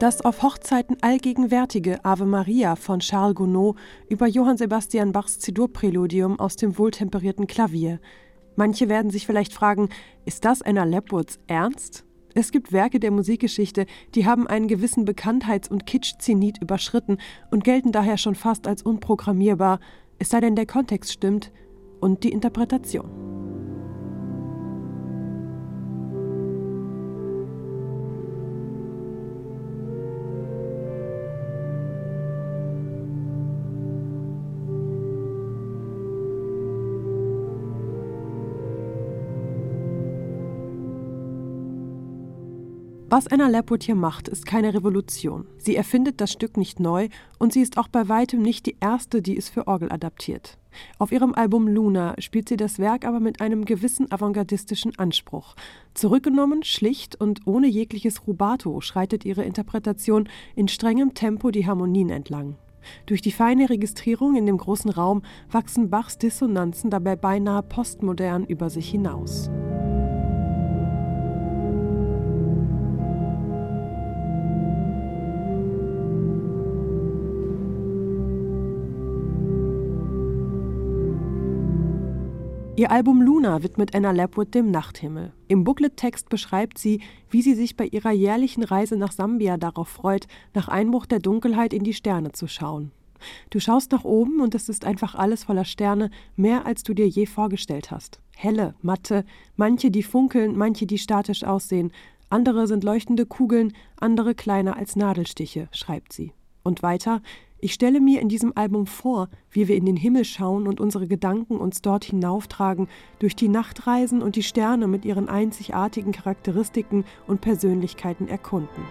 Das auf Hochzeiten allgegenwärtige Ave Maria von Charles Gounod über Johann Sebastian Bachs C-Dur-Präludium aus dem wohltemperierten Klavier. Manche werden sich vielleicht fragen, ist das Anna Lepwoods Ernst? Es gibt Werke der Musikgeschichte, die haben einen gewissen Bekanntheits- und Kitsch-Zenit überschritten und gelten daher schon fast als unprogrammierbar, es sei denn der Kontext stimmt und die Interpretation. Was Anna Lepwood hier macht, ist keine Revolution. Sie erfindet das Stück nicht neu und sie ist auch bei weitem nicht die erste, die es für Orgel adaptiert. Auf ihrem Album Luna spielt sie das Werk aber mit einem gewissen avantgardistischen Anspruch. Zurückgenommen, schlicht und ohne jegliches Rubato schreitet ihre Interpretation in strengem Tempo die Harmonien entlang. Durch die feine Registrierung in dem großen Raum wachsen Bachs Dissonanzen dabei beinahe postmodern über sich hinaus. Ihr Album Luna widmet Anna Lapwood dem Nachthimmel. Im Booklet-Text beschreibt sie, wie sie sich bei ihrer jährlichen Reise nach Sambia darauf freut, nach Einbruch der Dunkelheit in die Sterne zu schauen. Du schaust nach oben und es ist einfach alles voller Sterne, mehr als du dir je vorgestellt hast. Helle, matte, manche, die funkeln, manche, die statisch aussehen, andere sind leuchtende Kugeln, andere kleiner als Nadelstiche, schreibt sie. Und weiter, ich stelle mir in diesem Album vor, wie wir in den Himmel schauen und unsere Gedanken uns dort hinauftragen, durch die Nacht reisen und die Sterne mit ihren einzigartigen Charakteristiken und Persönlichkeiten erkunden.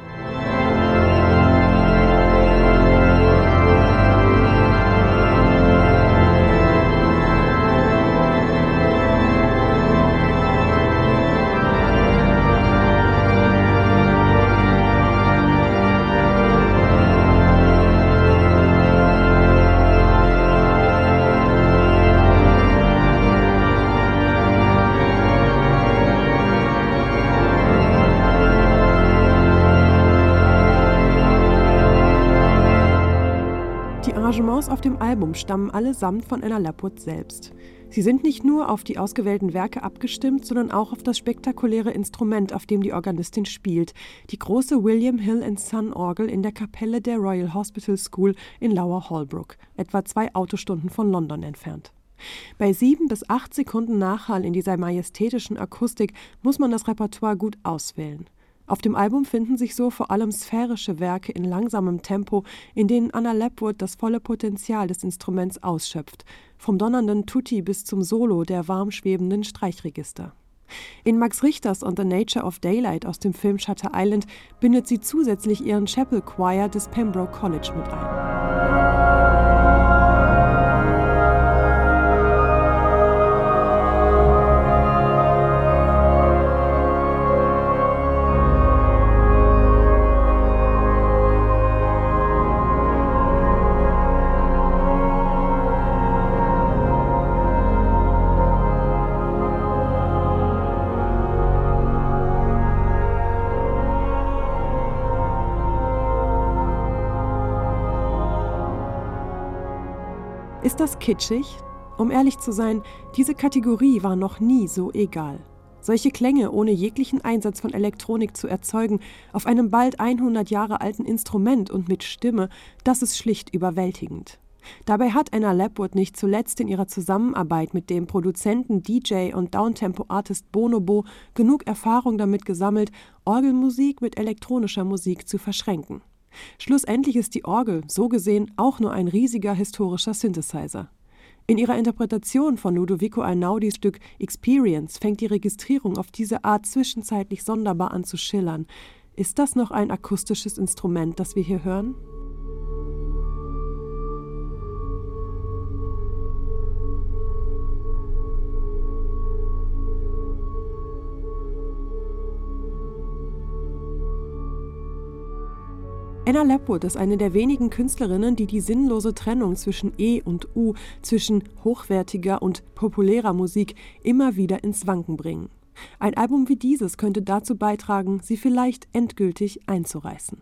Arrangements auf dem Album stammen allesamt von Anna Lapwood selbst. Sie sind nicht nur auf die ausgewählten Werke abgestimmt, sondern auch auf das spektakuläre Instrument, auf dem die Organistin spielt, die große William Hill Son Orgel in der Kapelle der Royal Hospital School in Lower Holbrook, etwa zwei Autostunden von London entfernt. Bei sieben bis acht Sekunden Nachhall in dieser majestätischen Akustik muss man das Repertoire gut auswählen. Auf dem Album finden sich so vor allem sphärische Werke in langsamem Tempo, in denen Anna Lapwood das volle Potenzial des Instruments ausschöpft, vom donnernden Tutti bis zum Solo der warm schwebenden Streichregister. In Max Richters On the Nature of Daylight aus dem Film Shutter Island bindet sie zusätzlich ihren Chapel Choir des Pembroke College mit ein. Ist das kitschig? Um ehrlich zu sein, diese Kategorie war noch nie so egal. Solche Klänge ohne jeglichen Einsatz von Elektronik zu erzeugen, auf einem bald 100 Jahre alten Instrument und mit Stimme, das ist schlicht überwältigend. Dabei hat Anna Lapwood nicht zuletzt in ihrer Zusammenarbeit mit dem Produzenten, DJ und Downtempo-Artist Bonobo genug Erfahrung damit gesammelt, Orgelmusik mit elektronischer Musik zu verschränken. Schlussendlich ist die Orgel, so gesehen, auch nur ein riesiger historischer Synthesizer. In ihrer Interpretation von Ludovico Einaudis Stück Experience fängt die Registrierung auf diese Art zwischenzeitlich sonderbar an zu schillern. Ist das noch ein akustisches Instrument, das wir hier hören? Anna Lapwood ist eine der wenigen Künstlerinnen, die die sinnlose Trennung zwischen E und U, zwischen hochwertiger und populärer Musik immer wieder ins Wanken bringen. Ein Album wie dieses könnte dazu beitragen, sie vielleicht endgültig einzureißen.